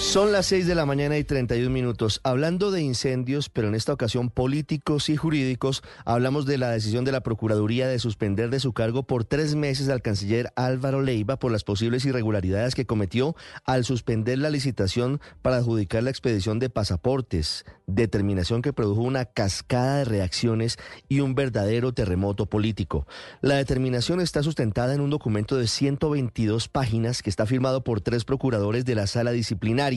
Son las 6 de la mañana y 31 minutos. Hablando de incendios, pero en esta ocasión políticos y jurídicos, hablamos de la decisión de la Procuraduría de suspender de su cargo por tres meses al canciller Álvaro Leiva por las posibles irregularidades que cometió al suspender la licitación para adjudicar la expedición de pasaportes, determinación que produjo una cascada de reacciones y un verdadero terremoto político. La determinación está sustentada en un documento de 122 páginas que está firmado por tres procuradores de la sala disciplinaria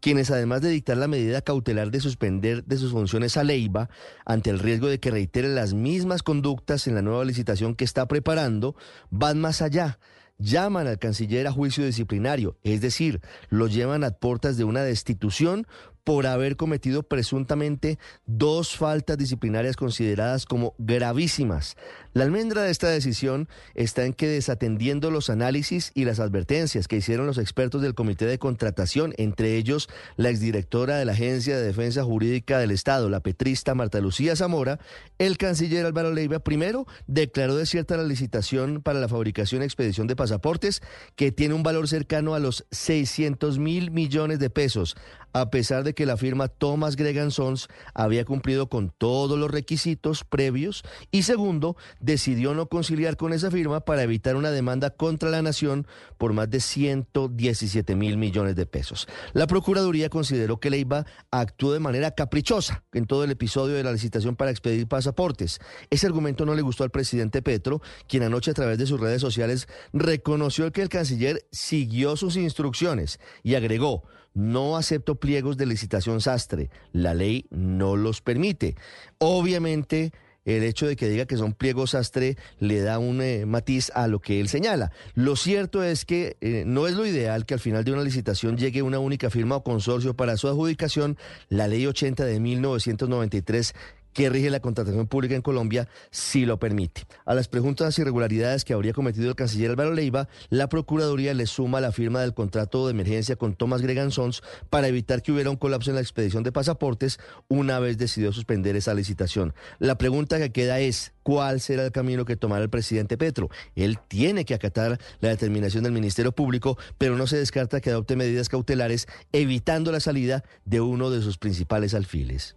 quienes además de dictar la medida cautelar de suspender de sus funciones a Leiva, ante el riesgo de que reitere las mismas conductas en la nueva licitación que está preparando, van más allá llaman al canciller a juicio disciplinario, es decir, lo llevan a puertas de una destitución por haber cometido presuntamente dos faltas disciplinarias consideradas como gravísimas. La almendra de esta decisión está en que desatendiendo los análisis y las advertencias que hicieron los expertos del Comité de Contratación, entre ellos la exdirectora de la Agencia de Defensa Jurídica del Estado, la petrista Marta Lucía Zamora, el canciller Álvaro Leiva primero declaró desierta la licitación para la fabricación y expedición de pasaportes que tiene un valor cercano a los 600 mil millones de pesos a pesar de que la firma Thomas Gregan Sons había cumplido con todos los requisitos previos y segundo, decidió no conciliar con esa firma para evitar una demanda contra la nación por más de 117 mil millones de pesos. La Procuraduría consideró que Leiva actuó de manera caprichosa en todo el episodio de la licitación para expedir pasaportes. Ese argumento no le gustó al presidente Petro, quien anoche a través de sus redes sociales reconoció que el canciller siguió sus instrucciones y agregó no acepto pliegos de licitación sastre. La ley no los permite. Obviamente, el hecho de que diga que son pliegos sastre le da un eh, matiz a lo que él señala. Lo cierto es que eh, no es lo ideal que al final de una licitación llegue una única firma o consorcio para su adjudicación. La ley 80 de 1993 que rige la contratación pública en Colombia si lo permite. A las preguntas irregularidades que habría cometido el canciller Álvaro Leiva, la Procuraduría le suma la firma del contrato de emergencia con Thomas Gregan Sons para evitar que hubiera un colapso en la expedición de pasaportes una vez decidió suspender esa licitación. La pregunta que queda es, ¿cuál será el camino que tomará el presidente Petro? Él tiene que acatar la determinación del Ministerio Público, pero no se descarta que adopte medidas cautelares evitando la salida de uno de sus principales alfiles.